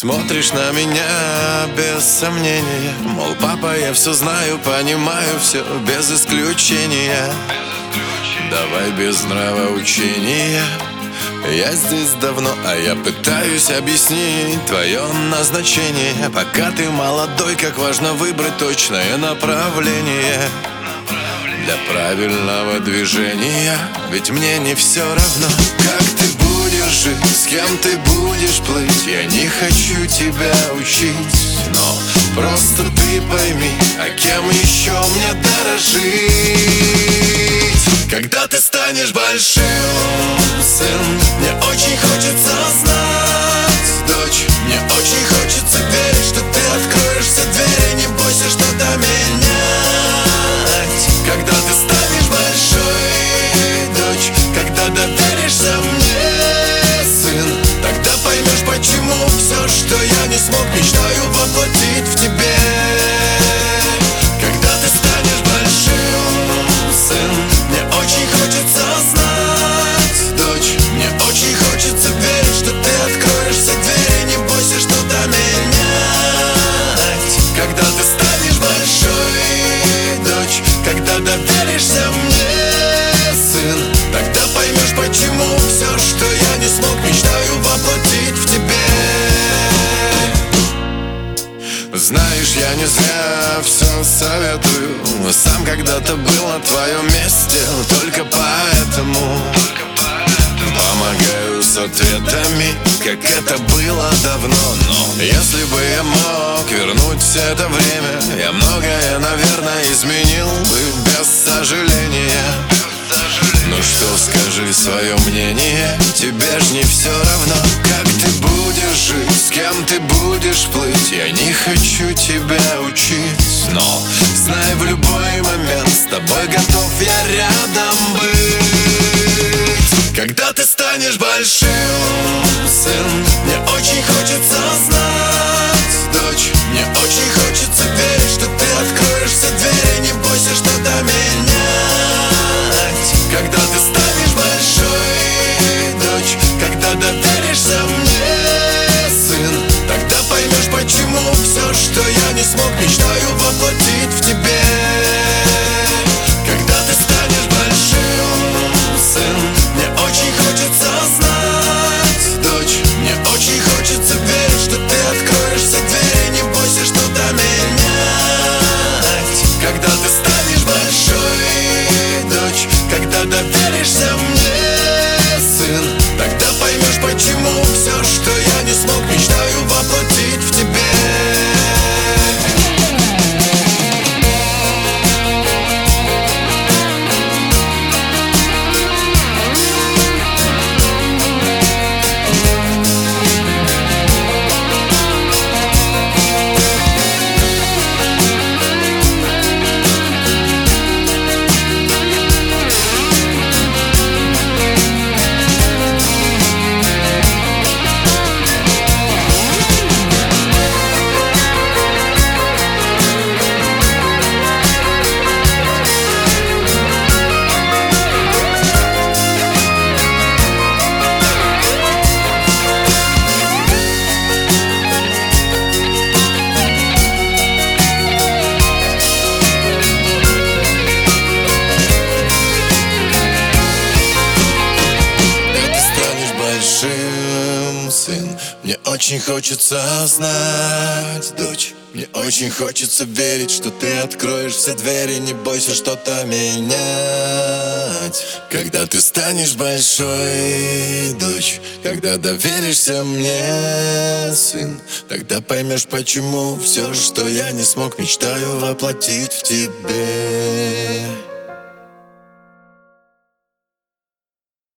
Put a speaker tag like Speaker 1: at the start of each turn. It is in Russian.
Speaker 1: Смотришь на меня без сомнения. Мол, папа, я все знаю, понимаю все без исключения. Давай без нравоучения я здесь давно, а я пытаюсь объяснить твое назначение. Пока ты молодой, как важно выбрать точное направление Для правильного движения. Ведь мне не все равно, как ты жить С кем ты будешь плыть? Я не хочу тебя учить Но просто ты пойми А кем еще мне дорожить? Когда ты станешь большим, сын Мне очень хочется знать, дочь Мне очень хочется верить, что ты откроешь все двери Не бойся что-то менять. Когда ты станешь большой, дочь Когда доверишься мне, доверишься мне, сын. Тогда поймешь, почему все, что я не смог Мечтаю воплотить в тебе. Знаешь, я не зря все советую. Сам когда-то был на твоем месте. Только поэтому Помогаю с ответами, как это было давно. Но если бы я мог вернуть все это время Я многое, наверное, изменил бы без сожаления. Ну что, скажи свое мнение Тебе ж не все равно, как ты будешь жить С кем ты будешь плыть Я не хочу тебя учить. Но знай в любой момент С тобой готов я рядом сын Мне очень хочется Мне очень хочется знать, дочь. Мне очень хочется верить, что ты откроешь все двери. Не бойся что-то менять. Когда ты станешь большой, дочь. Когда доверишься мне, сын. Тогда поймешь, почему все, что я не смог Мечтаю воплотить в тебе